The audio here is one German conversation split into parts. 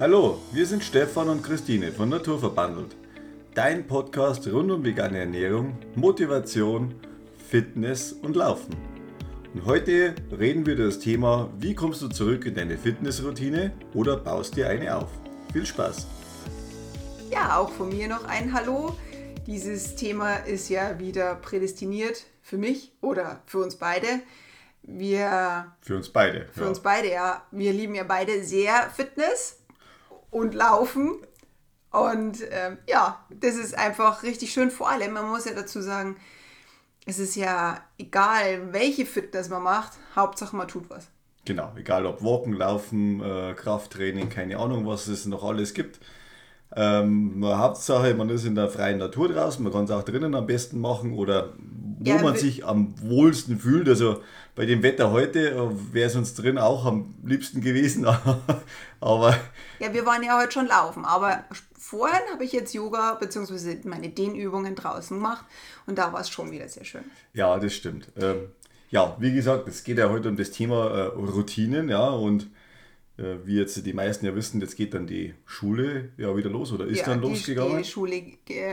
Hallo, wir sind Stefan und Christine von Naturverbandelt. Dein Podcast rund um vegane Ernährung, Motivation, Fitness und Laufen. Und heute reden wir über das Thema, wie kommst du zurück in deine Fitnessroutine oder baust dir eine auf. Viel Spaß! Ja, auch von mir noch ein Hallo. Dieses Thema ist ja wieder prädestiniert für mich oder für uns beide. Wir. Für uns beide. Für ja. uns beide, ja. Wir lieben ja beide sehr Fitness und Laufen. Und ähm, ja, das ist einfach richtig schön. Vor allem, man muss ja dazu sagen, es ist ja egal, welche Fitness man macht, Hauptsache man tut was. Genau, egal ob Walken, Laufen, äh, Krafttraining, keine Ahnung, was es noch alles gibt. Ähm, Hauptsache, man ist in der freien Natur draußen, man kann es auch drinnen am besten machen oder wo ja, man sich am wohlsten fühlt. Also bei dem Wetter heute äh, wäre es uns drin auch am liebsten gewesen. aber ja, wir waren ja heute schon laufen, aber vorhin habe ich jetzt Yoga bzw. meine Dehnübungen draußen gemacht und da war es schon wieder sehr schön. Ja, das stimmt. Ähm, ja, wie gesagt, es geht ja heute um das Thema äh, Routinen, ja, und wie jetzt die meisten ja wissen, jetzt geht dann die Schule ja wieder los oder ist ja, dann losgegangen? Die Schule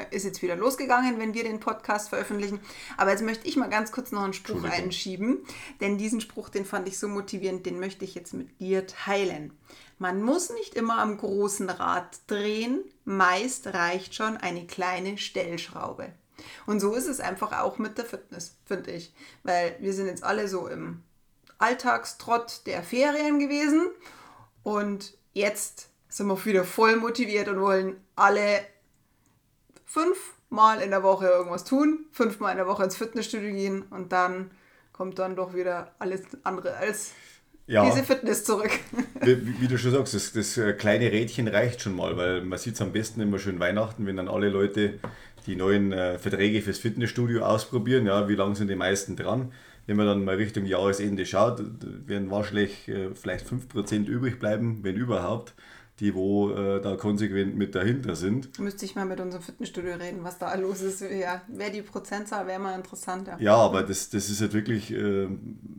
ist jetzt wieder losgegangen, wenn wir den Podcast veröffentlichen. Aber jetzt möchte ich mal ganz kurz noch einen Spruch einschieben, denn diesen Spruch, den fand ich so motivierend, den möchte ich jetzt mit dir teilen. Man muss nicht immer am großen Rad drehen, meist reicht schon eine kleine Stellschraube. Und so ist es einfach auch mit der Fitness, finde ich. Weil wir sind jetzt alle so im Alltagstrott der Ferien gewesen und jetzt sind wir wieder voll motiviert und wollen alle fünfmal in der Woche irgendwas tun, fünfmal in der Woche ins Fitnessstudio gehen und dann kommt dann doch wieder alles andere als ja. diese Fitness zurück. Wie, wie, du schon sagst, das, das äh, kleine Rädchen reicht schon mal, weil man sieht es am besten immer schön Weihnachten, wenn dann alle Leute die neuen äh, Verträge fürs Fitnessstudio ausprobieren. Ja, wie lange sind die meisten dran? Wenn man dann mal Richtung Jahresende schaut, werden wahrscheinlich äh, vielleicht 5% übrig bleiben, wenn überhaupt, die wo äh, da konsequent mit dahinter sind. Müsste ich mal mit unserem Fitnessstudio reden, was da los ist. Ja, wäre die Prozentzahl, wäre mal interessanter. Ja, aber das, das ist halt wirklich, äh,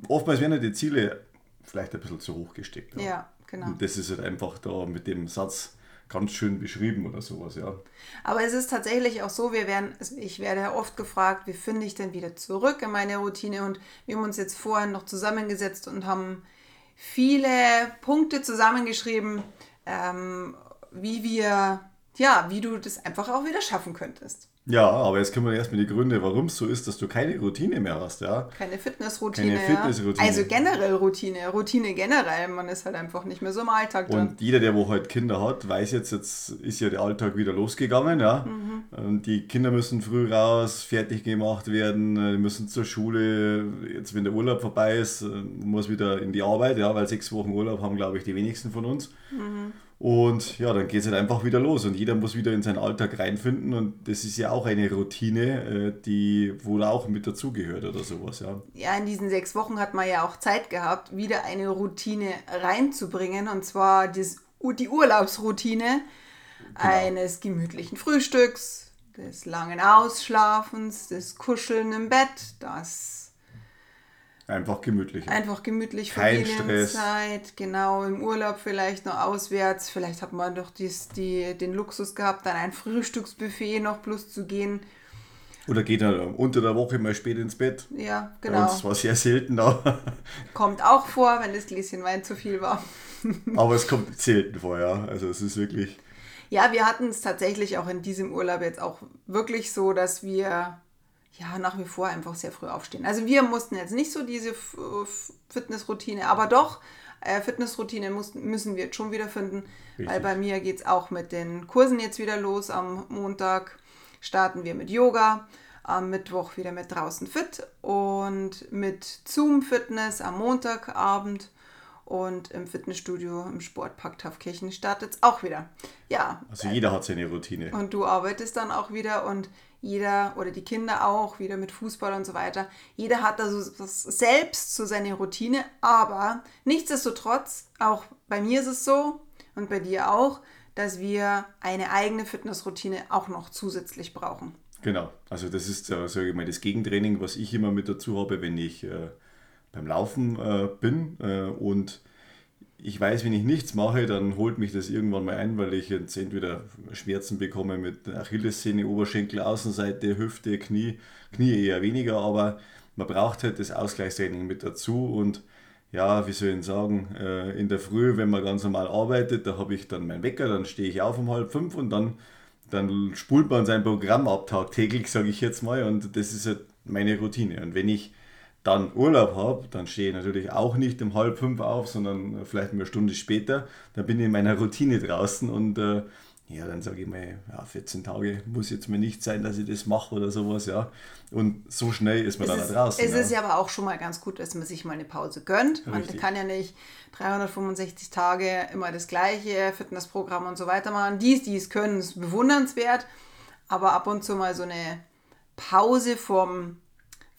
oftmals werden die Ziele vielleicht ein bisschen zu hoch gesteckt. Ja, ja genau. Und das ist halt einfach da mit dem Satz, ganz schön beschrieben oder sowas, ja. Aber es ist tatsächlich auch so, wir werden, ich werde oft gefragt, wie finde ich denn wieder zurück in meine Routine und wir haben uns jetzt vorhin noch zusammengesetzt und haben viele Punkte zusammengeschrieben, ähm, wie wir, ja, wie du das einfach auch wieder schaffen könntest. Ja, aber jetzt kommen wir erstmal die Gründe, warum es so ist, dass du keine Routine mehr hast, ja. Keine Fitnessroutine. Keine Fitnessroutine. Ja. Also generell Routine, Routine generell. Man ist halt einfach nicht mehr so im Alltag drin. Und jeder, der wo halt Kinder hat, weiß jetzt, jetzt ist ja der Alltag wieder losgegangen, ja. Mhm. Die Kinder müssen früh raus, fertig gemacht werden, die müssen zur Schule. Jetzt, wenn der Urlaub vorbei ist, muss wieder in die Arbeit, ja, weil sechs Wochen Urlaub haben, glaube ich, die wenigsten von uns. Mhm. Und ja, dann geht es halt einfach wieder los und jeder muss wieder in seinen Alltag reinfinden und das ist ja auch eine Routine, äh, die wohl auch mit dazugehört oder sowas, ja. Ja, in diesen sechs Wochen hat man ja auch Zeit gehabt, wieder eine Routine reinzubringen und zwar das, die Urlaubsroutine genau. eines gemütlichen Frühstücks, des langen Ausschlafens, des Kuscheln im Bett, das Einfach gemütlich. Einfach gemütlich Familienzeit, genau, im Urlaub vielleicht noch auswärts. Vielleicht hat man doch dies, die, den Luxus gehabt, dann ein Frühstücksbuffet noch plus zu gehen. Oder geht dann unter der Woche mal spät ins Bett. Ja, genau. Das war sehr selten da. Kommt auch vor, wenn das Gläschen Wein zu viel war. Aber es kommt selten vor, ja. Also es ist wirklich. Ja, wir hatten es tatsächlich auch in diesem Urlaub jetzt auch wirklich so, dass wir ja, nach wie vor einfach sehr früh aufstehen. Also wir mussten jetzt nicht so diese Fitnessroutine, aber doch, äh, Fitnessroutine mussten, müssen wir jetzt schon wieder finden, Richtig. weil bei mir geht es auch mit den Kursen jetzt wieder los. Am Montag starten wir mit Yoga, am Mittwoch wieder mit draußen fit und mit Zoom Fitness am Montagabend und im Fitnessstudio im Sportpark Taufkirchen startet es auch wieder. Ja. Also jeder hat seine Routine. Und du arbeitest dann auch wieder und jeder oder die Kinder auch, wieder mit Fußball und so weiter. Jeder hat da so das selbst so seine Routine, aber nichtsdestotrotz, auch bei mir ist es so und bei dir auch, dass wir eine eigene Fitnessroutine auch noch zusätzlich brauchen. Genau, also das ist, äh, sage ich mal, das Gegentraining, was ich immer mit dazu habe, wenn ich äh, beim Laufen äh, bin. Äh, und ich weiß, wenn ich nichts mache, dann holt mich das irgendwann mal ein, weil ich jetzt entweder Schmerzen bekomme mit Achillessehne, Oberschenkel, Außenseite, Hüfte, Knie, Knie eher weniger, aber man braucht halt das Ausgleichstraining mit dazu und ja, wie soll ich sagen, äh, in der Früh, wenn man ganz normal arbeitet, da habe ich dann meinen Wecker, dann stehe ich auf um halb fünf und dann, dann spult man sein Programm ab tagtäglich, sage ich jetzt mal, und das ist halt meine Routine. Und wenn ich dann Urlaub habe, dann stehe ich natürlich auch nicht um halb fünf auf, sondern vielleicht eine Stunde später. Dann bin ich in meiner Routine draußen und äh, ja, dann sage ich mal, ja, 14 Tage muss jetzt mir nicht sein, dass ich das mache oder sowas, ja. Und so schnell ist man es dann ist, da draußen. Es ja. ist ja aber auch schon mal ganz gut, dass man sich mal eine Pause gönnt. Man Richtig. kann ja nicht 365 Tage immer das gleiche Fitnessprogramm und so weiter machen. Dies, dies können, ist bewundernswert, aber ab und zu mal so eine Pause vom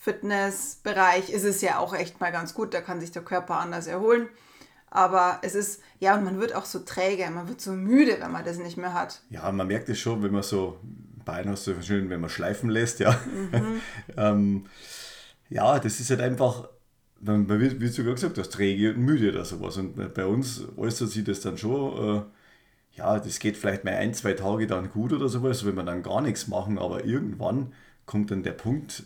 Fitnessbereich ist es ja auch echt mal ganz gut, da kann sich der Körper anders erholen. Aber es ist, ja, und man wird auch so träge, man wird so müde, wenn man das nicht mehr hat. Ja, man merkt es schon, wenn man so, Bein hast du schön, wenn man schleifen lässt, ja. Mhm. ähm, ja, das ist halt einfach, wie, wie du gerade gesagt hast, träge und müde oder sowas. Und bei uns äußert sich das dann schon, äh, ja, das geht vielleicht mal ein, zwei Tage dann gut oder sowas, wenn wir dann gar nichts machen, aber irgendwann kommt dann der Punkt,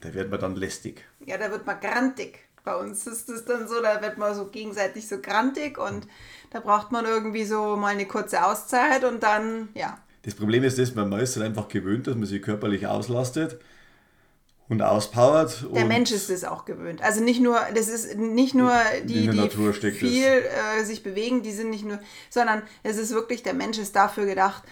da wird man dann lästig. Ja, da wird man grantig. Bei uns ist es dann so, da wird man so gegenseitig so grantig und da braucht man irgendwie so mal eine kurze Auszeit und dann, ja. Das Problem ist das, man ist halt einfach gewöhnt, dass man sich körperlich auslastet und auspowert. Der und Mensch ist es auch gewöhnt. Also nicht nur, das ist nicht nur die, die viel äh, sich bewegen, die sind nicht nur, sondern es ist wirklich, der Mensch ist dafür gedacht,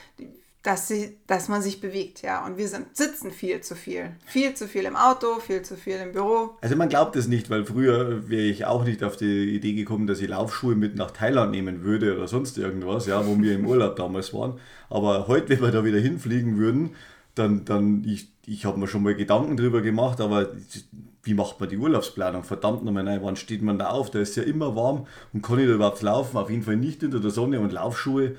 dass, sie, dass man sich bewegt, ja. Und wir sind, sitzen viel zu viel. Viel zu viel im Auto, viel zu viel im Büro. Also man glaubt es nicht, weil früher wäre ich auch nicht auf die Idee gekommen, dass ich Laufschuhe mit nach Thailand nehmen würde oder sonst irgendwas, ja, wo wir im Urlaub damals waren. Aber heute, wenn wir da wieder hinfliegen würden, dann, dann ich, ich habe mir schon mal Gedanken drüber gemacht, aber wie macht man die Urlaubsplanung? Verdammt nochmal, nein, wann steht man da auf? Da ist ja immer warm und kann ich da überhaupt laufen? Auf jeden Fall nicht unter der Sonne und Laufschuhe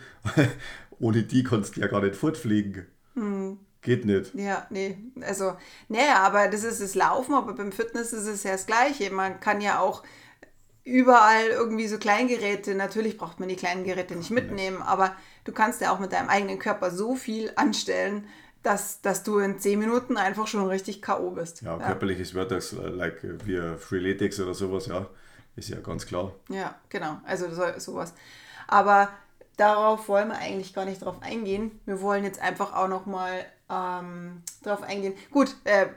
ohne die kannst du ja gar nicht fortfliegen. Hm. Geht nicht. Ja, nee. Also, naja, aber das ist das Laufen, aber beim Fitness ist es ja das Gleiche. Man kann ja auch überall irgendwie so Kleingeräte, natürlich braucht man die kleinen Geräte nicht mitnehmen, aber du kannst ja auch mit deinem eigenen Körper so viel anstellen, dass, dass du in 10 Minuten einfach schon richtig K.O. bist. Ja, körperliches ja. Äh, like äh, wie Freeletics oder sowas, ja, ist ja ganz klar. Ja, genau, also so, sowas. Aber darauf wollen wir eigentlich gar nicht drauf eingehen. Wir wollen jetzt einfach auch noch mal ähm, drauf eingehen. Gut, äh,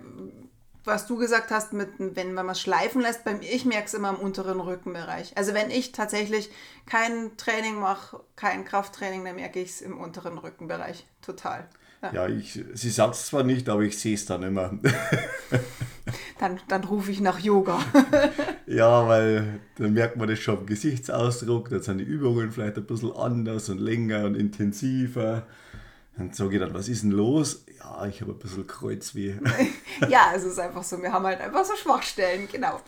was du gesagt hast, mit, wenn, man es schleifen lässt, beim, ich merke es immer im unteren Rückenbereich. Also wenn ich tatsächlich kein Training mache, kein Krafttraining, dann merke ich es im unteren Rückenbereich total. Ja, ja ich, sie sagt es zwar nicht, aber ich sehe es dann immer. dann, dann rufe ich nach Yoga. ja, weil dann merkt man das schon im Gesichtsausdruck, dann sind die Übungen vielleicht ein bisschen anders und länger und intensiver. Dann sage ich dann, was ist denn los? Ja, ich habe ein bisschen Kreuzweh. ja, es ist einfach so, wir haben halt einfach so Schwachstellen, genau.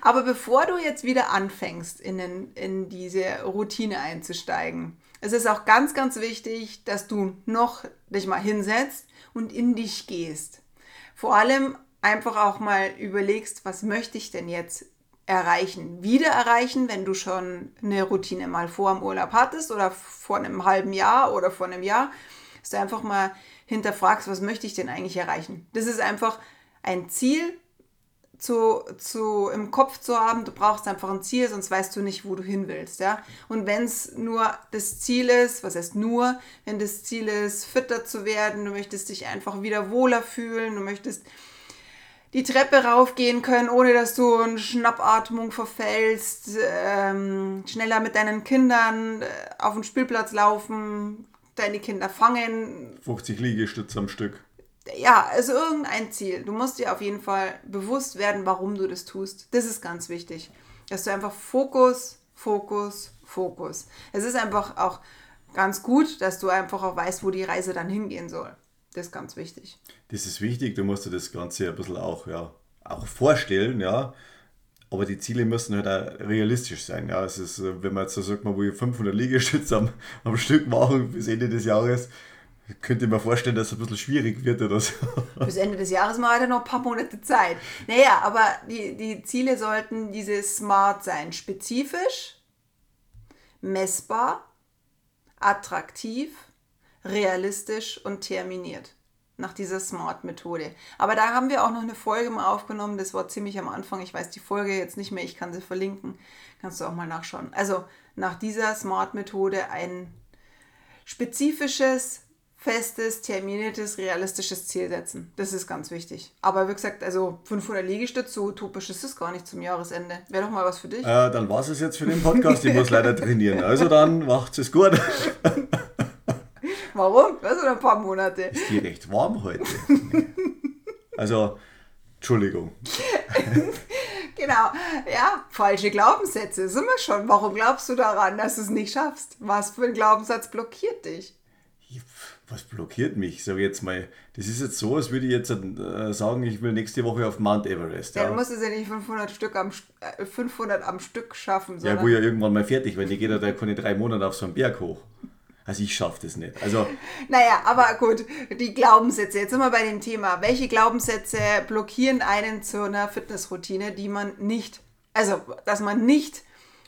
Aber bevor du jetzt wieder anfängst, in, den, in diese Routine einzusteigen, es ist auch ganz, ganz wichtig, dass du noch dich mal hinsetzt und in dich gehst. Vor allem einfach auch mal überlegst, was möchte ich denn jetzt erreichen, wieder erreichen, wenn du schon eine Routine mal vor dem Urlaub hattest oder vor einem halben Jahr oder vor einem Jahr, dass du einfach mal hinterfragst, was möchte ich denn eigentlich erreichen. Das ist einfach ein Ziel, zu, zu, im Kopf zu haben, du brauchst einfach ein Ziel, sonst weißt du nicht, wo du hin willst. Ja? Und wenn es nur das Ziel ist, was heißt nur, wenn das Ziel ist, fitter zu werden, du möchtest dich einfach wieder wohler fühlen, du möchtest die Treppe raufgehen können, ohne dass du in Schnappatmung verfällst, ähm, schneller mit deinen Kindern äh, auf den Spielplatz laufen, deine Kinder fangen. 50 Liegestütze am Stück ja, also irgendein Ziel. Du musst dir auf jeden Fall bewusst werden, warum du das tust. Das ist ganz wichtig. Dass du einfach Fokus, Fokus, Fokus. Es ist einfach auch ganz gut, dass du einfach auch weißt, wo die Reise dann hingehen soll. Das ist ganz wichtig. Das ist wichtig, du musst dir das Ganze ein bisschen auch, ja, auch vorstellen, ja. Aber die Ziele müssen halt auch realistisch sein. Ja, es ist, wenn man jetzt so sagt, man will 500 Liegestütze am, am Stück machen bis Ende des Jahres, könnte mir vorstellen, dass es ein bisschen schwierig wird oder so. Bis Ende des Jahres mal hat er noch ein paar Monate Zeit. Naja, aber die, die Ziele sollten diese smart sein. Spezifisch, messbar, attraktiv, realistisch und terminiert. Nach dieser Smart-Methode. Aber da haben wir auch noch eine Folge mal aufgenommen. Das war ziemlich am Anfang. Ich weiß die Folge jetzt nicht mehr. Ich kann sie verlinken. Kannst du auch mal nachschauen. Also nach dieser Smart-Methode ein spezifisches, festes, terminiertes, realistisches Ziel setzen. Das ist ganz wichtig. Aber wie gesagt, also 500 Liegestütze, so utopisch ist es gar nicht zum Jahresende. Wäre doch mal was für dich. Äh, dann war es jetzt für den Podcast. Ich muss leider trainieren. Also dann macht es gut. Warum? Das sind ein paar Monate. Ist die recht warm heute? Also, Entschuldigung. genau, ja, falsche Glaubenssätze sind wir schon. Warum glaubst du daran, dass du es nicht schaffst? Was für ein Glaubenssatz blockiert dich? Was blockiert mich? Sag jetzt mal, das ist jetzt so, als würde ich jetzt äh, sagen, ich will nächste Woche auf Mount Everest. Ja, ja du musst es ja nicht 500, Stück am, äh, 500 am Stück schaffen. Ja, wo ja irgendwann mal fertig, wenn ich gehe da keine drei Monate auf so einen Berg hoch. Also ich schaffe das nicht. Also naja, aber gut, die Glaubenssätze. Jetzt sind wir bei dem Thema. Welche Glaubenssätze blockieren einen zu einer Fitnessroutine, die man nicht, also dass man nicht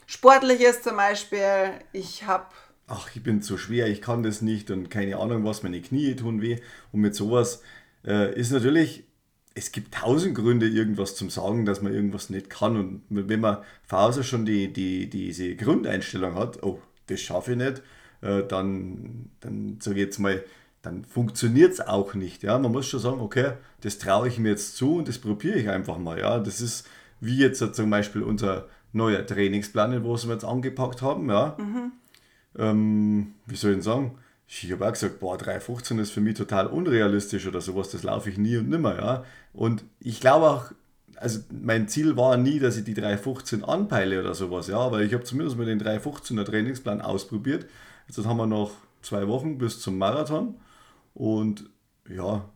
sportlich ist zum Beispiel. Ich habe ach, ich bin zu schwer, ich kann das nicht und keine Ahnung was, meine Knie tun weh. Und mit sowas äh, ist natürlich, es gibt tausend Gründe, irgendwas zum Sagen, dass man irgendwas nicht kann. Und wenn man von schon die, die, diese Grundeinstellung hat, oh, das schaffe ich nicht, äh, dann, dann sage ich jetzt mal, dann funktioniert es auch nicht. Ja? Man muss schon sagen, okay, das traue ich mir jetzt zu und das probiere ich einfach mal. Ja? Das ist wie jetzt zum Beispiel unser neuer Trainingsplan, wo wir jetzt angepackt haben. Ja? Mhm. Ähm, wie soll ich denn sagen? Ich habe auch gesagt, boah, 3,15 ist für mich total unrealistisch oder sowas, das laufe ich nie und nimmer. Ja? Und ich glaube auch, also mein Ziel war nie, dass ich die 3,15 anpeile oder sowas, ja, aber ich habe zumindest mal den 3,15er Trainingsplan ausprobiert Jetzt haben wir noch zwei Wochen bis zum Marathon und ja,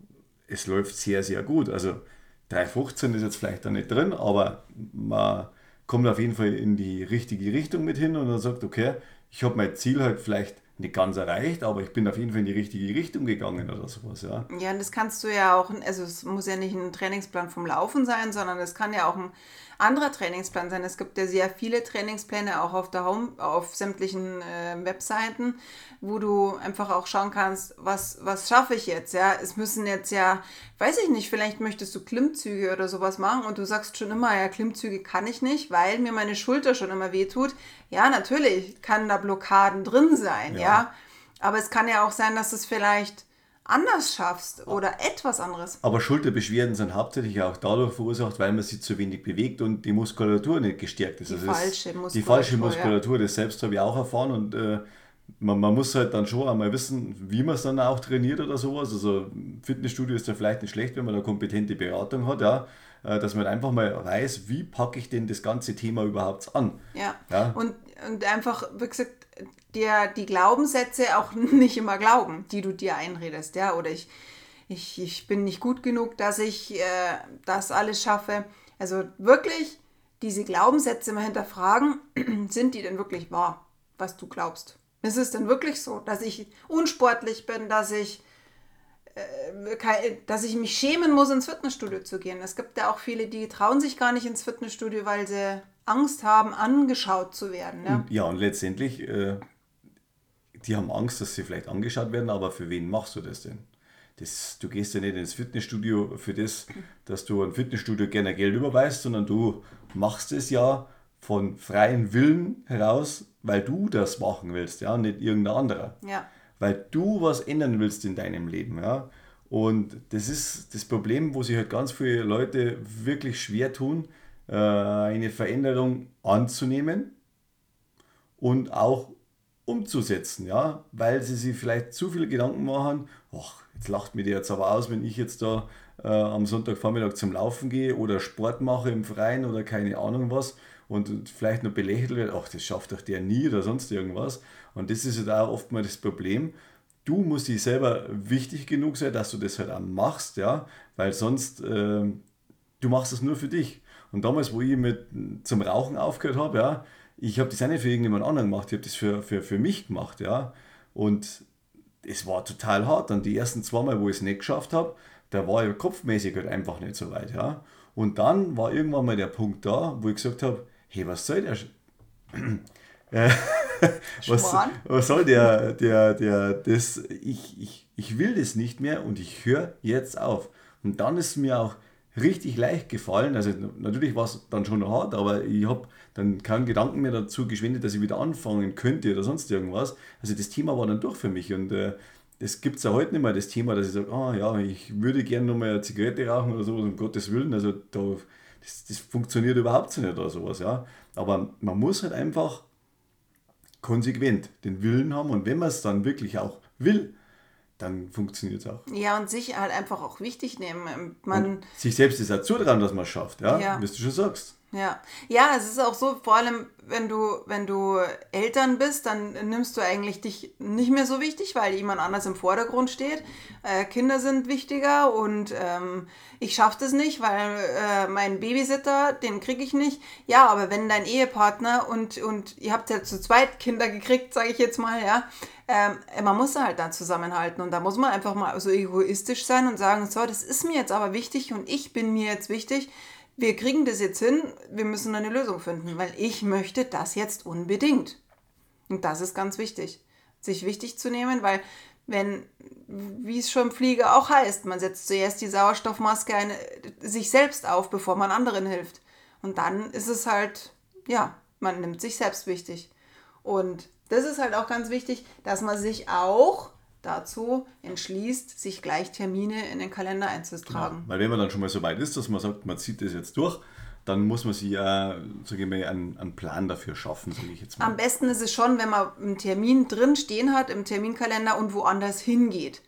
es läuft sehr, sehr gut. Also 3,15 ist jetzt vielleicht da nicht drin, aber man kommt auf jeden Fall in die richtige Richtung mit hin und dann sagt, okay, ich habe mein Ziel halt vielleicht nicht ganz erreicht, aber ich bin auf jeden Fall in die richtige Richtung gegangen oder sowas, ja. Ja, und das kannst du ja auch, also es muss ja nicht ein Trainingsplan vom Laufen sein, sondern es kann ja auch ein anderer Trainingsplan sein. Es gibt ja sehr viele Trainingspläne auch auf der Home, auf sämtlichen äh, Webseiten, wo du einfach auch schauen kannst, was, was schaffe ich jetzt, ja. Es müssen jetzt ja, weiß ich nicht, vielleicht möchtest du Klimmzüge oder sowas machen und du sagst schon immer, ja, Klimmzüge kann ich nicht, weil mir meine Schulter schon immer wehtut. Ja, natürlich kann da Blockaden drin sein, ja. ja. Aber es kann ja auch sein, dass es vielleicht anders schaffst oder etwas anderes. Aber Schulterbeschwerden sind hauptsächlich auch dadurch verursacht, weil man sich zu wenig bewegt und die Muskulatur nicht gestärkt ist. Die also falsche Muskulatur. Die falsche Muskulatur, ja. das selbst habe ich auch erfahren und äh, man, man, muss halt dann schon einmal wissen, wie man es dann auch trainiert oder sowas. Also Fitnessstudio ist ja vielleicht nicht schlecht, wenn man eine kompetente Beratung hat, ja dass man einfach mal weiß, wie packe ich denn das ganze Thema überhaupt an. Ja, ja? Und, und einfach, wie gesagt, dir die Glaubenssätze auch nicht immer glauben, die du dir einredest, ja, oder ich, ich, ich bin nicht gut genug, dass ich äh, das alles schaffe. Also wirklich diese Glaubenssätze mal hinterfragen, sind die denn wirklich wahr, was du glaubst? Ist es denn wirklich so, dass ich unsportlich bin, dass ich, äh, dass ich mich schämen muss, ins Fitnessstudio zu gehen? Es gibt ja auch viele, die trauen sich gar nicht ins Fitnessstudio, weil sie Angst haben, angeschaut zu werden. Ja, ja und letztendlich äh, die haben Angst, dass sie vielleicht angeschaut werden, aber für wen machst du das denn? Das, du gehst ja nicht ins Fitnessstudio für das, dass du ein Fitnessstudio gerne Geld überweist, sondern du machst es ja von freiem Willen heraus, weil du das machen willst, ja, nicht irgendein anderer. Ja. Weil du was ändern willst in deinem Leben, ja. Und das ist das Problem, wo sich halt ganz viele Leute wirklich schwer tun, äh, eine Veränderung anzunehmen und auch umzusetzen, ja, weil sie sich vielleicht zu viele Gedanken machen, ach, jetzt lacht mir der jetzt aber aus, wenn ich jetzt da äh, am Sonntagvormittag zum Laufen gehe oder Sport mache im Freien oder keine Ahnung was und vielleicht noch belächelt wird, ach, das schafft doch der nie oder sonst irgendwas. Und das ist halt auch oft mal das Problem. Du musst dich selber wichtig genug sein, dass du das halt auch machst, ja, weil sonst, äh, du machst es nur für dich. Und damals, wo ich mit zum Rauchen aufgehört habe, ja, ich habe das auch nicht für irgendjemand anderen gemacht, ich habe das für, für, für mich gemacht, ja. Und es war total hart. Dann die ersten zwei Mal, wo ich es nicht geschafft habe, da war ich kopfmäßig halt einfach nicht so weit, ja. Und dann war irgendwann mal der Punkt da, wo ich gesagt habe, hey, was soll der? Sch äh, was, was soll der, der, der, das, ich, ich, ich will das nicht mehr und ich höre jetzt auf. Und dann ist mir auch richtig leicht gefallen. Also natürlich war es dann schon hart, aber ich habe dann keinen Gedanken mehr dazu geschwendet, dass ich wieder anfangen könnte oder sonst irgendwas. Also das Thema war dann durch für mich und äh, das gibt es ja heute nicht mehr, das Thema, dass ich sage, ah ja, ich würde gerne nochmal eine Zigarette rauchen oder sowas, um Gottes Willen. Also da, das, das funktioniert überhaupt nicht oder sowas, ja. Aber man muss halt einfach konsequent den Willen haben und wenn man es dann wirklich auch will, dann funktioniert es auch. Ja, und sich halt einfach auch wichtig nehmen. Man und sich selbst ist auch zutrauen, dass man es schafft, ja, ja. wie du schon sagst. Ja, ja, es ist auch so, vor allem wenn du, wenn du Eltern bist, dann nimmst du eigentlich dich nicht mehr so wichtig, weil jemand anders im Vordergrund steht. Äh, Kinder sind wichtiger und ähm, ich schaffe das nicht, weil äh, mein Babysitter, den kriege ich nicht. Ja, aber wenn dein Ehepartner und, und ihr habt ja zu zweit Kinder gekriegt, sage ich jetzt mal, ja, ähm, man muss halt da zusammenhalten und da muss man einfach mal so egoistisch sein und sagen, so, das ist mir jetzt aber wichtig und ich bin mir jetzt wichtig wir kriegen das jetzt hin, wir müssen eine Lösung finden, weil ich möchte das jetzt unbedingt. Und das ist ganz wichtig, sich wichtig zu nehmen, weil wenn, wie es schon im Flieger auch heißt, man setzt zuerst die Sauerstoffmaske eine, sich selbst auf, bevor man anderen hilft. Und dann ist es halt, ja, man nimmt sich selbst wichtig. Und das ist halt auch ganz wichtig, dass man sich auch dazu entschließt, sich gleich Termine in den Kalender einzutragen. Genau. Weil wenn man dann schon mal so weit ist, dass man sagt, man zieht das jetzt durch, dann muss man sich ja, sage ich mal, einen, einen Plan dafür schaffen, sage ich jetzt mal. Am besten ist es schon, wenn man einen Termin drin stehen hat im Terminkalender und woanders hingeht.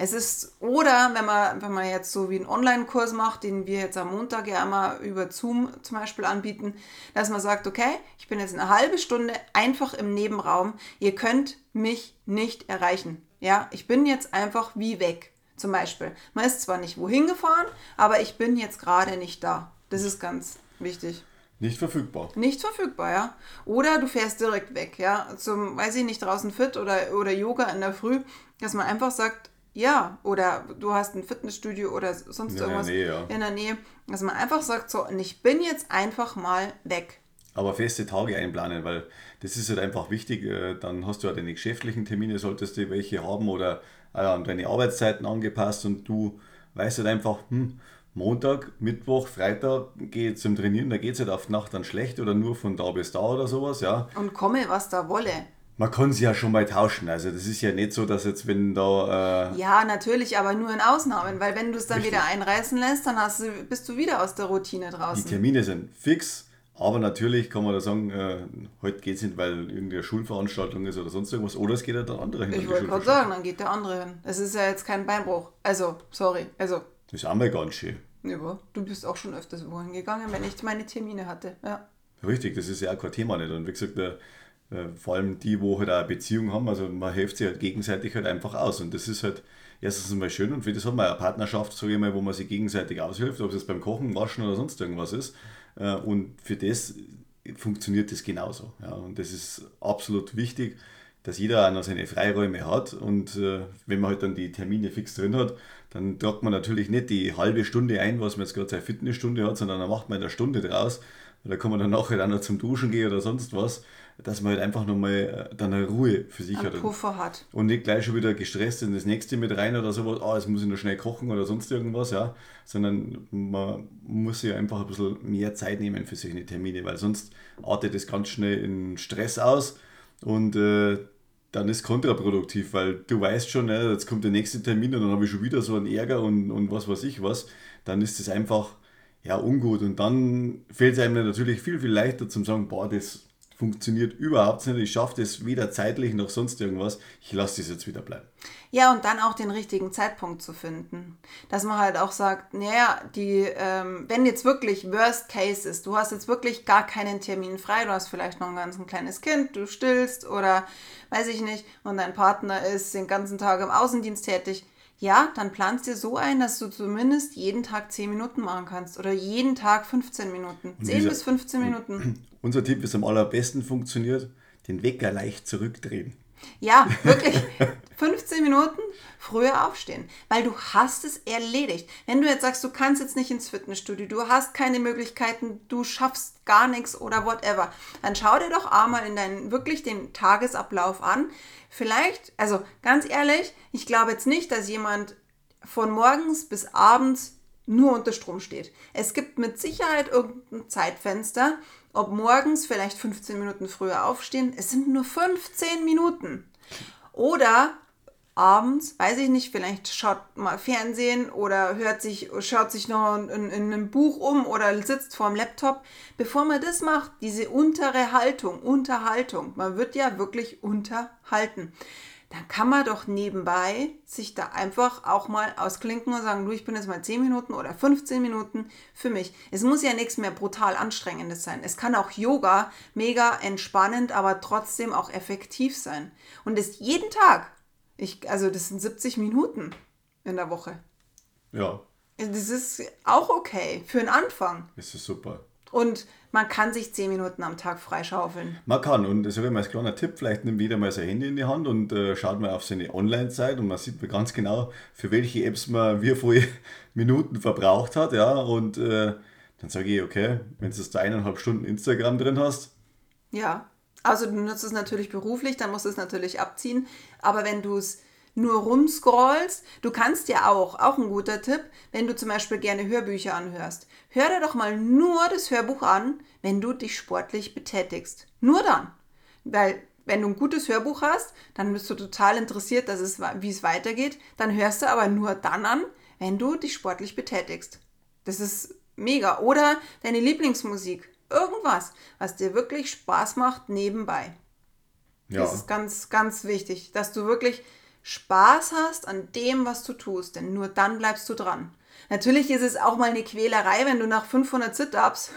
Es ist, oder wenn man, wenn man jetzt so wie einen Online-Kurs macht, den wir jetzt am Montag ja immer über Zoom zum Beispiel anbieten, dass man sagt, okay, ich bin jetzt eine halbe Stunde einfach im Nebenraum, ihr könnt mich nicht erreichen. Ja, ich bin jetzt einfach wie weg. Zum Beispiel. Man ist zwar nicht wohin gefahren, aber ich bin jetzt gerade nicht da. Das ist ganz wichtig. Nicht verfügbar. Nicht verfügbar, ja. Oder du fährst direkt weg, ja. Zum, weiß ich nicht, draußen fit oder, oder Yoga in der Früh, dass man einfach sagt, ja, oder du hast ein Fitnessstudio oder sonst in irgendwas Nähe, ja. in der Nähe, dass man einfach sagt, so, und ich bin jetzt einfach mal weg. Aber feste Tage einplanen, weil das ist halt einfach wichtig. Äh, dann hast du ja deine geschäftlichen Termine, solltest du welche haben oder an deine Arbeitszeiten angepasst und du weißt halt einfach, hm, Montag, Mittwoch, Freitag gehe zum Trainieren, da geht es halt auf die Nacht dann schlecht oder nur von da bis da oder sowas, ja. Und komme, was da wolle. Man kann sie ja schon mal tauschen. Also das ist ja nicht so, dass jetzt, wenn da... Äh ja, natürlich, aber nur in Ausnahmen, weil wenn du es dann richtig. wieder einreißen lässt, dann hast du, bist du wieder aus der Routine draußen. Die Termine sind fix aber natürlich kann man da sagen, äh, heute geht es nicht, weil irgendeine Schulveranstaltung ist oder sonst irgendwas. Oder es geht ja der andere hin. Ich wollte gerade sagen, dann geht der andere hin. Es ist ja jetzt kein Beinbruch. Also, sorry. Also. Das ist auch mal ganz schön. Ja, du bist auch schon öfters wohin gegangen, wenn ich meine Termine hatte. Ja. Richtig, das ist ja auch kein Thema nicht. Und wie gesagt, der, äh, vor allem die, wo halt auch eine Beziehung haben, also man hilft sich halt gegenseitig halt einfach aus. Und das ist halt erstens mal schön und für das hat man eine Partnerschaft, ich mal, wo man sich gegenseitig aushilft, ob es jetzt beim Kochen, Waschen oder sonst irgendwas ist. Äh, und für das funktioniert das genauso. Ja. Und das ist absolut wichtig, dass jeder auch noch seine Freiräume hat. Und äh, wenn man halt dann die Termine fix drin hat, dann tragt man natürlich nicht die halbe Stunde ein, was man jetzt gerade seine Fitnessstunde hat, sondern dann macht man eine Stunde draus. Und da kann man dann nachher dann noch zum Duschen gehen oder sonst was dass man halt einfach nochmal äh, dann eine Ruhe für sich hat. Puffer hat. Und nicht gleich schon wieder gestresst in das nächste mit rein oder sowas, ah, jetzt muss ich noch schnell kochen oder sonst irgendwas, ja. Sondern man muss sich einfach ein bisschen mehr Zeit nehmen für solche Termine, weil sonst artet das ganz schnell in Stress aus und äh, dann ist kontraproduktiv, weil du weißt schon, ja, jetzt kommt der nächste Termin und dann habe ich schon wieder so einen Ärger und, und was weiß ich was. Dann ist das einfach ja ungut und dann fällt es einem natürlich viel, viel leichter zum sagen, boah, das funktioniert überhaupt nicht. Ich schaffe das weder zeitlich noch sonst irgendwas. Ich lasse das jetzt wieder bleiben. Ja, und dann auch den richtigen Zeitpunkt zu finden. Dass man halt auch sagt, naja, die, ähm, wenn jetzt wirklich Worst Case ist, du hast jetzt wirklich gar keinen Termin frei, du hast vielleicht noch ein ganz ein kleines Kind, du stillst oder weiß ich nicht, und dein Partner ist den ganzen Tag im Außendienst tätig, ja, dann planst dir so ein, dass du zumindest jeden Tag 10 Minuten machen kannst oder jeden Tag 15 Minuten. 10 dieser, bis 15 Minuten. Unser Tipp, ist am allerbesten funktioniert, den Wecker leicht zurückdrehen. Ja, wirklich. 15 15 Minuten früher aufstehen, weil du hast es erledigt. Wenn du jetzt sagst, du kannst jetzt nicht ins Fitnessstudio, du hast keine Möglichkeiten, du schaffst gar nichts oder whatever, dann schau dir doch einmal in deinen wirklich den Tagesablauf an. Vielleicht, also ganz ehrlich, ich glaube jetzt nicht, dass jemand von morgens bis abends nur unter Strom steht. Es gibt mit Sicherheit irgendein Zeitfenster, ob morgens vielleicht 15 Minuten früher aufstehen. Es sind nur 15 Minuten. Oder abends, weiß ich nicht, vielleicht schaut mal Fernsehen oder hört sich, schaut sich noch in, in, in einem Buch um oder sitzt vorm Laptop. Bevor man das macht, diese untere Haltung, Unterhaltung, man wird ja wirklich unterhalten dann kann man doch nebenbei sich da einfach auch mal ausklinken und sagen, du, ich bin jetzt mal 10 Minuten oder 15 Minuten für mich. Es muss ja nichts mehr brutal anstrengendes sein. Es kann auch Yoga mega entspannend, aber trotzdem auch effektiv sein. Und das jeden Tag. Ich, also das sind 70 Minuten in der Woche. Ja. Das ist auch okay für einen Anfang. Das ist super. Und man kann sich zehn Minuten am Tag freischaufeln. Man kann. Und das habe ich mal als kleiner Tipp, vielleicht nimmt jeder mal sein Handy in die Hand und äh, schaut mal auf seine Online-Zeit und man sieht mir ganz genau, für welche Apps man wie viele Minuten verbraucht hat. Ja, und äh, dann sage ich, okay, wenn du da eineinhalb Stunden Instagram drin hast. Ja, also du nutzt es natürlich beruflich, dann musst du es natürlich abziehen. Aber wenn du es nur rumscrollst. Du kannst ja auch, auch ein guter Tipp, wenn du zum Beispiel gerne Hörbücher anhörst. Hör dir doch mal nur das Hörbuch an, wenn du dich sportlich betätigst. Nur dann. Weil wenn du ein gutes Hörbuch hast, dann bist du total interessiert, dass es, wie es weitergeht. Dann hörst du aber nur dann an, wenn du dich sportlich betätigst. Das ist mega. Oder deine Lieblingsmusik. Irgendwas, was dir wirklich Spaß macht nebenbei. Ja. Das ist ganz, ganz wichtig, dass du wirklich Spaß hast an dem, was du tust, denn nur dann bleibst du dran. Natürlich ist es auch mal eine Quälerei, wenn du nach 500 Sit-Ups,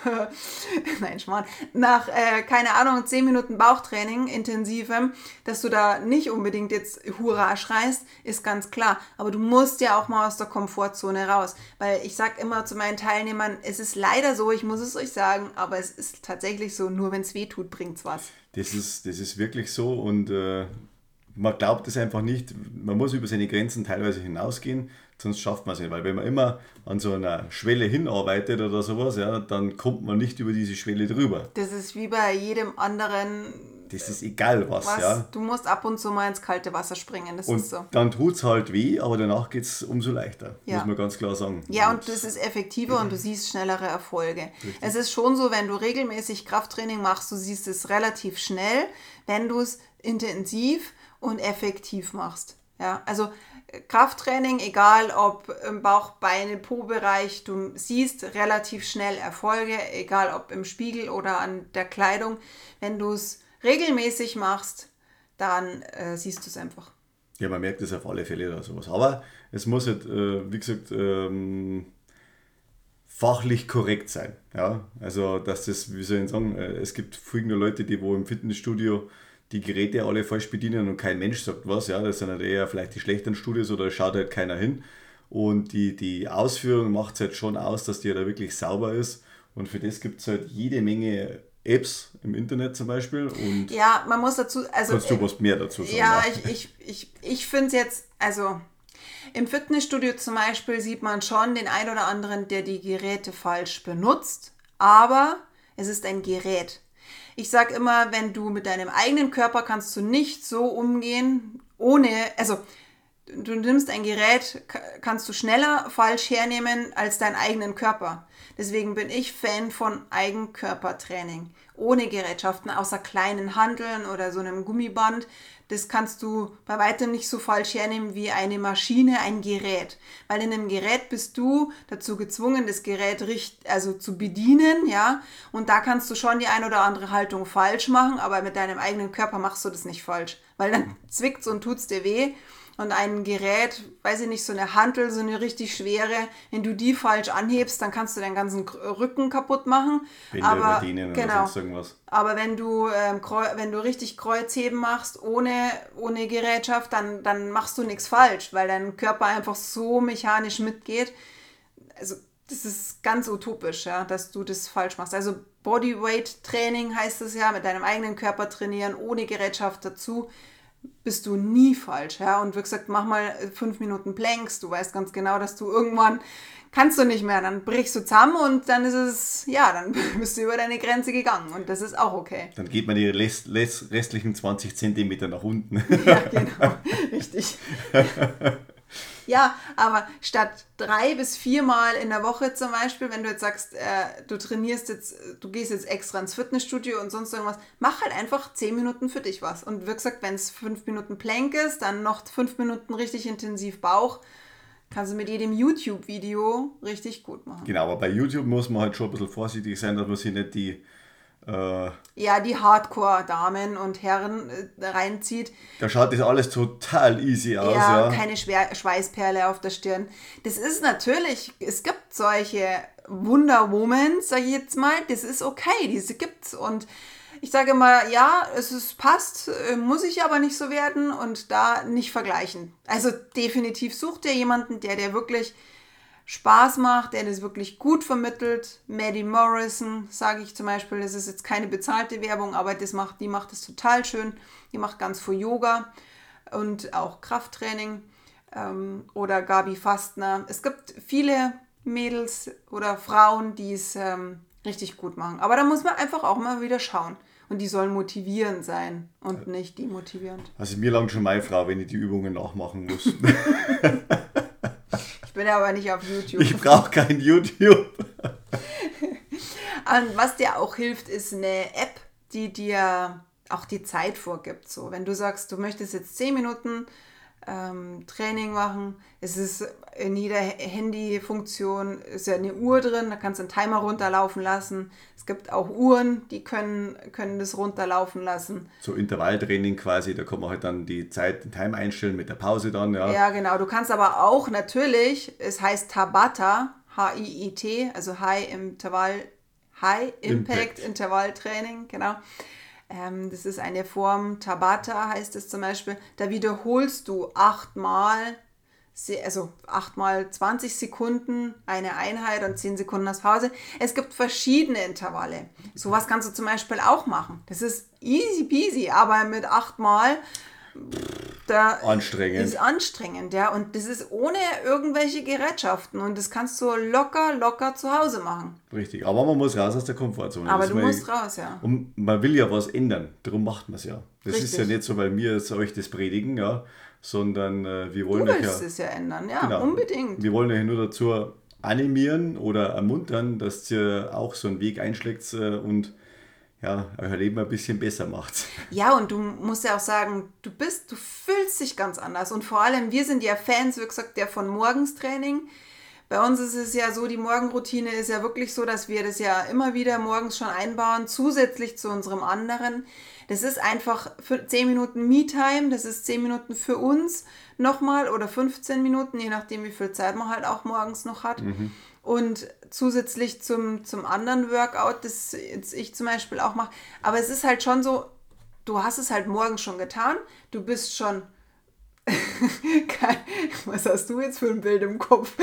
nein, Schmarrn, nach, äh, keine Ahnung, 10 Minuten Bauchtraining intensivem, dass du da nicht unbedingt jetzt Hurra schreist, ist ganz klar. Aber du musst ja auch mal aus der Komfortzone raus. Weil ich sage immer zu meinen Teilnehmern, es ist leider so, ich muss es euch sagen, aber es ist tatsächlich so, nur wenn es weh tut, es was. Das ist, das ist wirklich so und äh, man glaubt es einfach nicht. Man muss über seine Grenzen teilweise hinausgehen, sonst schafft man es nicht. Weil wenn man immer an so einer Schwelle hinarbeitet oder sowas, ja, dann kommt man nicht über diese Schwelle drüber. Das ist wie bei jedem anderen. Das ist egal was, was ja. Du musst ab und zu mal ins kalte Wasser springen, das und ist so. Dann tut es halt weh, aber danach geht es umso leichter, ja. muss man ganz klar sagen. Ja, und das ist effektiver und du siehst schnellere Erfolge. Richtig. Es ist schon so, wenn du regelmäßig Krafttraining machst, du siehst es relativ schnell. Wenn du es intensiv und effektiv machst. Ja, also äh, Krafttraining, egal ob im Bauch, Beine, Po-Bereich, du siehst relativ schnell Erfolge, egal ob im Spiegel oder an der Kleidung. Wenn du es regelmäßig machst, dann äh, siehst du es einfach. Ja, man merkt es auf alle Fälle oder sowas. Aber es muss halt, äh, wie gesagt, ähm, fachlich korrekt sein. Ja? Also, dass das, wie soll ich sagen, äh, es gibt folgende Leute, die wo im Fitnessstudio die Geräte alle falsch bedienen und kein Mensch sagt was. Ja, das sind halt eher vielleicht die schlechten Studios oder schaut halt keiner hin. Und die, die Ausführung macht es halt schon aus, dass die da wirklich sauber ist. Und für das gibt es halt jede Menge Apps im Internet zum Beispiel. Und ja, man muss dazu. Also, kannst du was mehr dazu sagen? Ja, ich, ich, ich, ich finde es jetzt, also im Fitnessstudio zum Beispiel sieht man schon den ein oder anderen, der die Geräte falsch benutzt. Aber es ist ein Gerät. Ich sage immer, wenn du mit deinem eigenen Körper kannst du nicht so umgehen, ohne, also du nimmst ein Gerät, kannst du schneller falsch hernehmen als deinen eigenen Körper. Deswegen bin ich Fan von Eigenkörpertraining. Ohne Gerätschaften, außer kleinen Handeln oder so einem Gummiband. Das kannst du bei weitem nicht so falsch hernehmen wie eine Maschine, ein Gerät. Weil in einem Gerät bist du dazu gezwungen, das Gerät richt, also zu bedienen, ja. Und da kannst du schon die ein oder andere Haltung falsch machen, aber mit deinem eigenen Körper machst du das nicht falsch. Weil dann zwickt und tut's dir weh und ein Gerät, weiß ich nicht, so eine Hantel, so eine richtig schwere, wenn du die falsch anhebst, dann kannst du deinen ganzen Rücken kaputt machen. Binde aber, genau, sonst irgendwas. Aber wenn du, ähm, wenn du richtig Kreuzheben machst ohne, ohne Gerätschaft, dann, dann machst du nichts falsch, weil dein Körper einfach so mechanisch mitgeht. Also das ist ganz utopisch, ja, dass du das falsch machst. Also Bodyweight Training heißt es ja, mit deinem eigenen Körper trainieren, ohne Gerätschaft dazu bist du nie falsch. Ja? Und wie gesagt, mach mal fünf Minuten Planks. Du weißt ganz genau, dass du irgendwann kannst du nicht mehr. Dann brichst du zusammen und dann ist es, ja, dann bist du über deine Grenze gegangen. Und das ist auch okay. Dann geht man die restlichen 20 Zentimeter nach unten. Ja, genau. Richtig. Ja, aber statt drei bis viermal in der Woche zum Beispiel, wenn du jetzt sagst, äh, du trainierst jetzt, du gehst jetzt extra ins Fitnessstudio und sonst irgendwas, mach halt einfach zehn Minuten für dich was. Und wie gesagt, wenn es fünf Minuten Plank ist, dann noch fünf Minuten richtig intensiv Bauch, kannst du mit jedem YouTube-Video richtig gut machen. Genau, aber bei YouTube muss man halt schon ein bisschen vorsichtig sein, dass man sich nicht die äh, ja, die Hardcore-Damen und Herren äh, reinzieht. Da schaut das alles total easy aus. Ja, ja. keine Schwer Schweißperle auf der Stirn. Das ist natürlich, es gibt solche Wonder Woman, sag ich jetzt mal, das ist okay, diese gibt's. Und ich sage mal, ja, es ist, passt, äh, muss ich aber nicht so werden und da nicht vergleichen. Also definitiv sucht ihr jemanden, der dir wirklich Spaß macht, der das wirklich gut vermittelt. Maddie Morrison, sage ich zum Beispiel, das ist jetzt keine bezahlte Werbung, aber das macht, die macht es total schön. Die macht ganz viel Yoga und auch Krafttraining. Ähm, oder Gabi Fastner. Es gibt viele Mädels oder Frauen, die es ähm, richtig gut machen. Aber da muss man einfach auch mal wieder schauen. Und die sollen motivierend sein und nicht demotivierend. Also mir langt schon meine Frau, wenn ich die Übungen nachmachen muss. Ich bin aber nicht auf YouTube. Ich brauche kein YouTube. Und was dir auch hilft, ist eine App, die dir auch die Zeit vorgibt. So, wenn du sagst, du möchtest jetzt 10 Minuten ähm, Training machen. Es ist in jeder Handyfunktion ist ja eine Uhr drin, da kannst du einen Timer runterlaufen lassen. Es gibt auch Uhren, die können, können das runterlaufen lassen. So Intervalltraining quasi, da kann man halt dann die Zeit, den Time einstellen mit der Pause dann, ja. Ja, genau. Du kannst aber auch natürlich, es heißt Tabata, H-I-I-T, also High Intervall, High Impact, Impact. Intervalltraining, genau. Ähm, das ist eine Form, Tabata heißt es zum Beispiel. Da wiederholst du achtmal, also achtmal 20 Sekunden eine Einheit und 10 Sekunden als Pause. Es gibt verschiedene Intervalle. Sowas kannst du zum Beispiel auch machen. Das ist easy peasy, aber mit achtmal da anstrengend. ist anstrengend, ja. Und das ist ohne irgendwelche Gerätschaften. Und das kannst du locker, locker zu Hause machen. Richtig, aber man muss raus aus der Komfortzone. Aber du musst raus, ja. Und man will ja was ändern, darum macht man es ja. Das Richtig. ist ja nicht so, weil wir euch das predigen, ja, sondern äh, wir wollen du willst ja, es ja ändern, ja, genau, unbedingt. Wir wollen euch nur dazu animieren oder ermuntern, dass ihr auch so einen Weg einschlägt äh, und ja, euer Leben ein bisschen besser macht. Ja, und du musst ja auch sagen, du bist, du fühlst dich ganz anders. Und vor allem, wir sind ja Fans, wie gesagt, der von Morgenstraining. Bei uns ist es ja so, die Morgenroutine ist ja wirklich so, dass wir das ja immer wieder morgens schon einbauen, zusätzlich zu unserem anderen. Das ist einfach für 10 Minuten Me-Time, das ist 10 Minuten für uns nochmal oder 15 Minuten, je nachdem, wie viel Zeit man halt auch morgens noch hat. Mhm. Und zusätzlich zum, zum anderen Workout, das jetzt ich zum Beispiel auch mache. Aber es ist halt schon so, du hast es halt morgens schon getan, du bist schon. Was hast du jetzt für ein Bild im Kopf?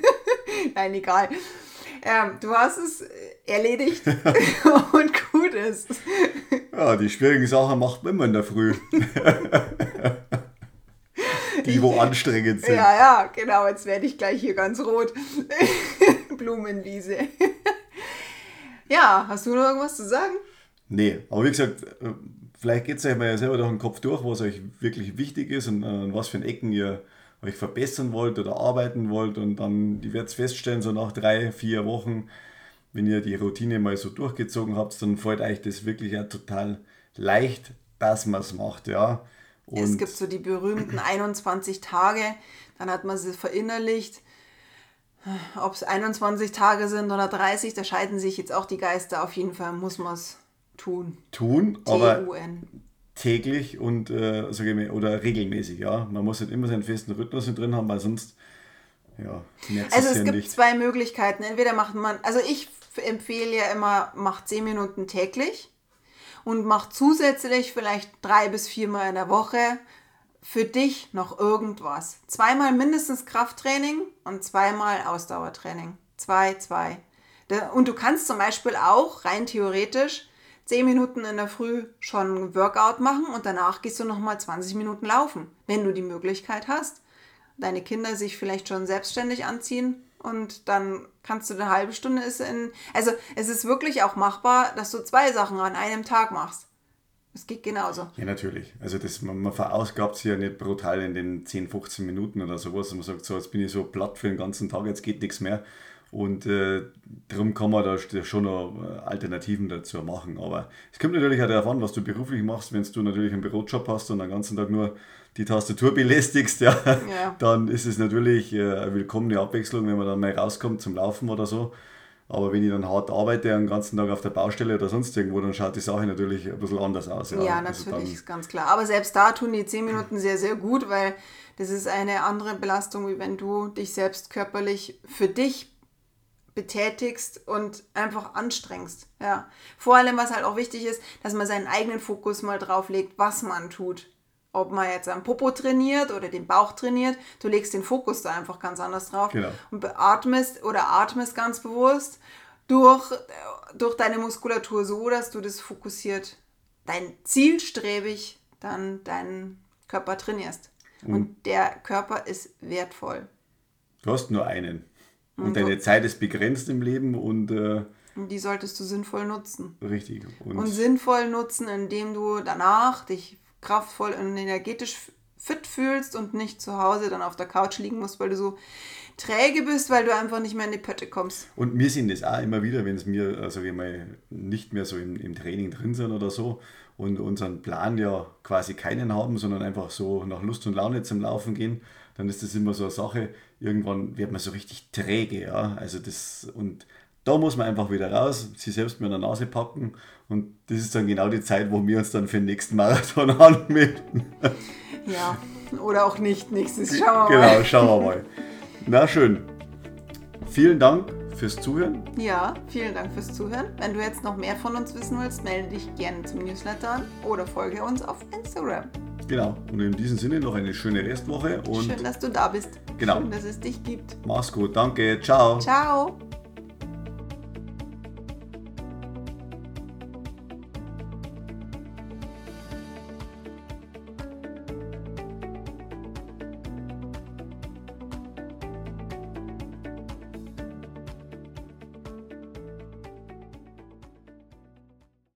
Nein, egal. Ähm, du hast es erledigt und gut ist. Ja, die schwierigen Sachen macht man immer in der Früh. Die wo anstrengend sind. Ja, ja, genau. Jetzt werde ich gleich hier ganz rot. Blumenwiese. ja, hast du noch irgendwas zu sagen? Nee, aber wie gesagt, äh, vielleicht geht es euch mal ja selber durch den Kopf durch, was euch wirklich wichtig ist und an was für Ecken ihr euch verbessern wollt oder arbeiten wollt und dann, ihr werdet feststellen, so nach drei, vier Wochen, wenn ihr die Routine mal so durchgezogen habt, dann fällt euch das wirklich ja total leicht, dass man es macht, ja. Und es gibt so die berühmten 21 Tage, dann hat man sie verinnerlicht. Ob es 21 Tage sind oder 30, da scheiden sich jetzt auch die Geister. Auf jeden Fall muss man es tun. Tun, aber täglich und äh, mal, oder regelmäßig, ja. Man muss halt immer seinen festen Rhythmus drin haben, weil sonst ja, Also es ja gibt nicht. zwei Möglichkeiten. Entweder macht man, also ich empfehle ja immer, macht 10 Minuten täglich und mach zusätzlich vielleicht drei bis viermal in der Woche für dich noch irgendwas. Zweimal mindestens Krafttraining und zweimal Ausdauertraining. Zwei, zwei. Und du kannst zum Beispiel auch rein theoretisch 10 Minuten in der Früh schon Workout machen und danach gehst du nochmal 20 Minuten laufen, wenn du die Möglichkeit hast. Deine Kinder sich vielleicht schon selbstständig anziehen und dann kannst du eine halbe Stunde ist in. Also es ist wirklich auch machbar, dass du zwei Sachen an einem Tag machst. Es geht genauso. Ja, natürlich. Also das, man, man verausgabt sich ja nicht brutal in den 10, 15 Minuten oder sowas. Man sagt so, jetzt bin ich so platt für den ganzen Tag, jetzt geht nichts mehr. Und äh, darum kann man da schon noch äh, Alternativen dazu machen. Aber es kommt natürlich auch darauf an, was du beruflich machst. Wenn du natürlich einen Bürojob hast und den ganzen Tag nur die Tastatur belästigst, ja, ja. dann ist es natürlich äh, eine willkommene Abwechslung, wenn man dann mal rauskommt zum Laufen oder so. Aber wenn ich dann hart arbeite, den ganzen Tag auf der Baustelle oder sonst irgendwo, dann schaut die Sache natürlich ein bisschen anders aus. Ja, ja also natürlich, ist ganz klar. Aber selbst da tun die 10 Minuten sehr, sehr gut, weil das ist eine andere Belastung, wie wenn du dich selbst körperlich für dich betätigst und einfach anstrengst. Ja. Vor allem, was halt auch wichtig ist, dass man seinen eigenen Fokus mal drauf legt, was man tut ob man jetzt am Popo trainiert oder den Bauch trainiert, du legst den Fokus da einfach ganz anders drauf genau. und beatmest oder atmest ganz bewusst durch, durch deine Muskulatur so, dass du das fokussiert, dein zielstrebig dann deinen Körper trainierst. Und, und der Körper ist wertvoll. Du hast nur einen. Und, und deine Zeit ist begrenzt im Leben und äh, die solltest du sinnvoll nutzen. Richtig. Und, und, sinnvoll nutzen, indem du danach dich kraftvoll und energetisch fit fühlst und nicht zu Hause dann auf der Couch liegen musst, weil du so träge bist, weil du einfach nicht mehr in die Pötte kommst. Und wir sind das auch immer wieder, wenn es mir, also wir mal nicht mehr so im, im Training drin sind oder so und unseren Plan ja quasi keinen haben, sondern einfach so nach Lust und Laune zum Laufen gehen, dann ist das immer so eine Sache, irgendwann wird man so richtig träge, ja, also das und da muss man einfach wieder raus, sich selbst mit der Nase packen und das ist dann genau die Zeit, wo wir uns dann für den nächsten Marathon anmelden. Ja, oder auch nicht nächstes. Schauen wir genau, mal. Genau, schauen wir mal. Na schön. Vielen Dank fürs Zuhören. Ja, vielen Dank fürs Zuhören. Wenn du jetzt noch mehr von uns wissen willst, melde dich gerne zum Newsletter an oder folge uns auf Instagram. Genau. Und in diesem Sinne noch eine schöne Restwoche. Und Schön, dass du da bist. Genau. Schön, dass es dich gibt. Mach's gut. Danke. Ciao. Ciao.